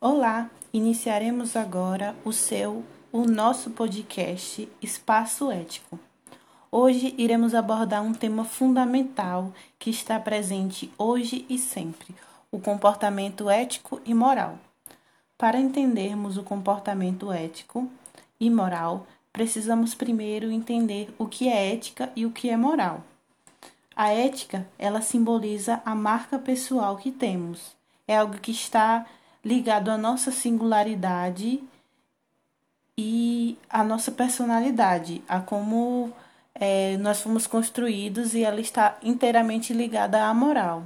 Olá, iniciaremos agora o seu, o nosso podcast Espaço Ético. Hoje iremos abordar um tema fundamental que está presente hoje e sempre: o comportamento ético e moral. Para entendermos o comportamento ético e moral, precisamos primeiro entender o que é ética e o que é moral. A ética, ela simboliza a marca pessoal que temos. É algo que está ligado à nossa singularidade e à nossa personalidade, a como é, nós fomos construídos e ela está inteiramente ligada à moral.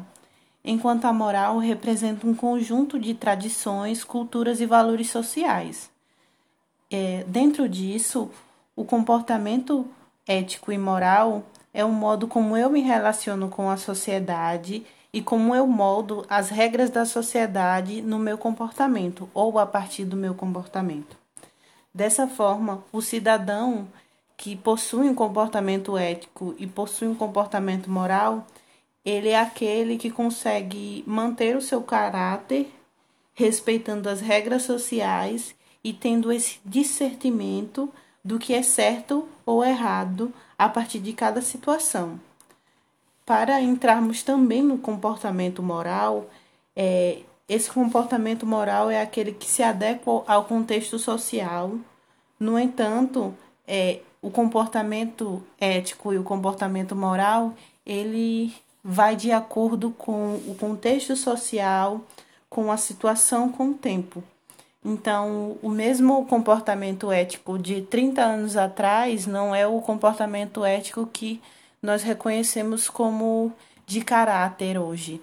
Enquanto a moral representa um conjunto de tradições, culturas e valores sociais. É, dentro disso, o comportamento ético e moral é o modo como eu me relaciono com a sociedade e como eu moldo as regras da sociedade no meu comportamento ou a partir do meu comportamento. Dessa forma, o cidadão que possui um comportamento ético e possui um comportamento moral, ele é aquele que consegue manter o seu caráter respeitando as regras sociais e tendo esse discernimento do que é certo ou errado a partir de cada situação. Para entrarmos também no comportamento moral, é, esse comportamento moral é aquele que se adequa ao contexto social. No entanto, é, o comportamento ético e o comportamento moral, ele vai de acordo com o contexto social, com a situação, com o tempo. Então, o mesmo comportamento ético de 30 anos atrás não é o comportamento ético que nós reconhecemos como de caráter hoje.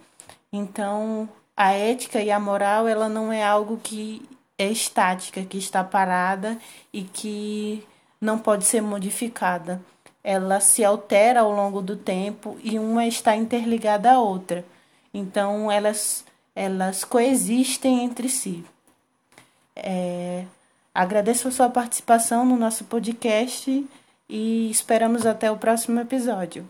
Então, a ética e a moral, ela não é algo que é estática, que está parada e que não pode ser modificada. Ela se altera ao longo do tempo e uma está interligada à outra. Então, elas, elas coexistem entre si. É, agradeço a sua participação no nosso podcast e esperamos até o próximo episódio.